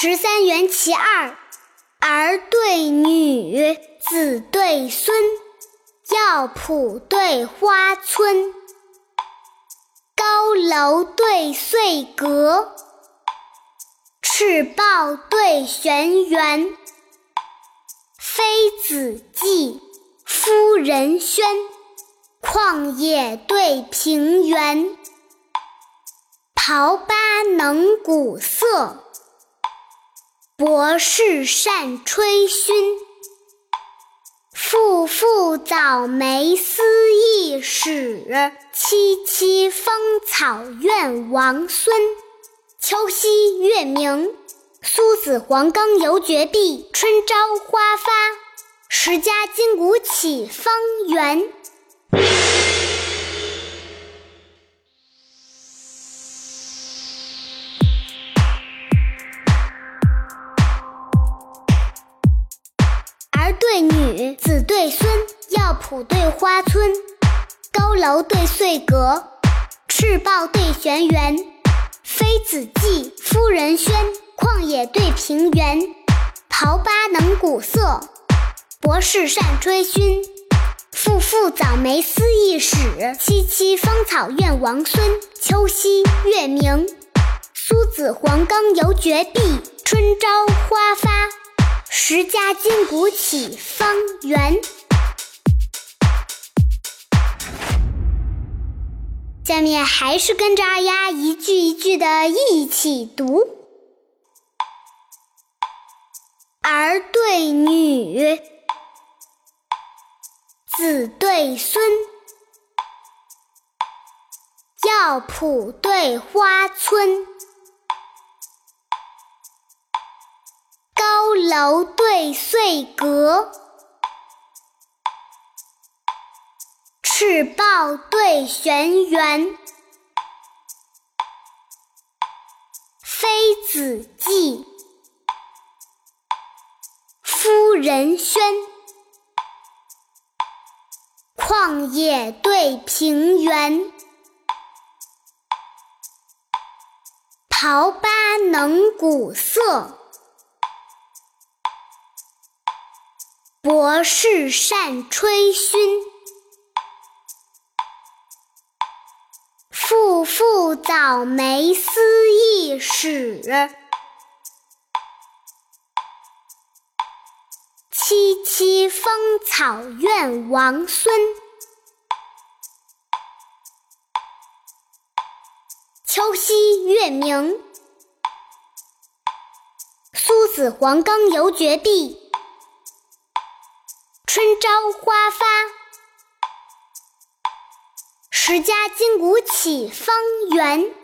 十三元其二，儿对女，子对孙，药圃对花村，高楼对碎阁，赤豹对玄猿，妃子髻，夫人喧，旷野对平原，刨八能鼓瑟。博士善吹埙，妇妇早梅思义史，萋萋芳草怨王孙。秋夕月明，苏子黄冈犹觉碧。春朝花发，时家金谷起芳儿。对女，子对孙，药圃对花村，高楼对碎阁，赤豹对玄猿，妃子妓，夫人轩，旷野对平原，刨八能鼓瑟，博士善吹埙，父父早梅思义史，萋萋芳草怨王孙。秋夕月明，苏子黄冈犹觉碧，春朝花发。十家金谷起方圆。下面还是跟着二丫一句一句的一起读：儿对女，子对孙，药圃对花村。高楼对碎阁，赤豹对玄猿，妃子妓，夫人喧，旷野对平原，刨八能鼓瑟。博士善吹埙，妇妇早梅思义史，萋萋芳草怨王孙。秋夕月明，苏子黄冈犹绝壁。春朝花发，时家金谷起方圆。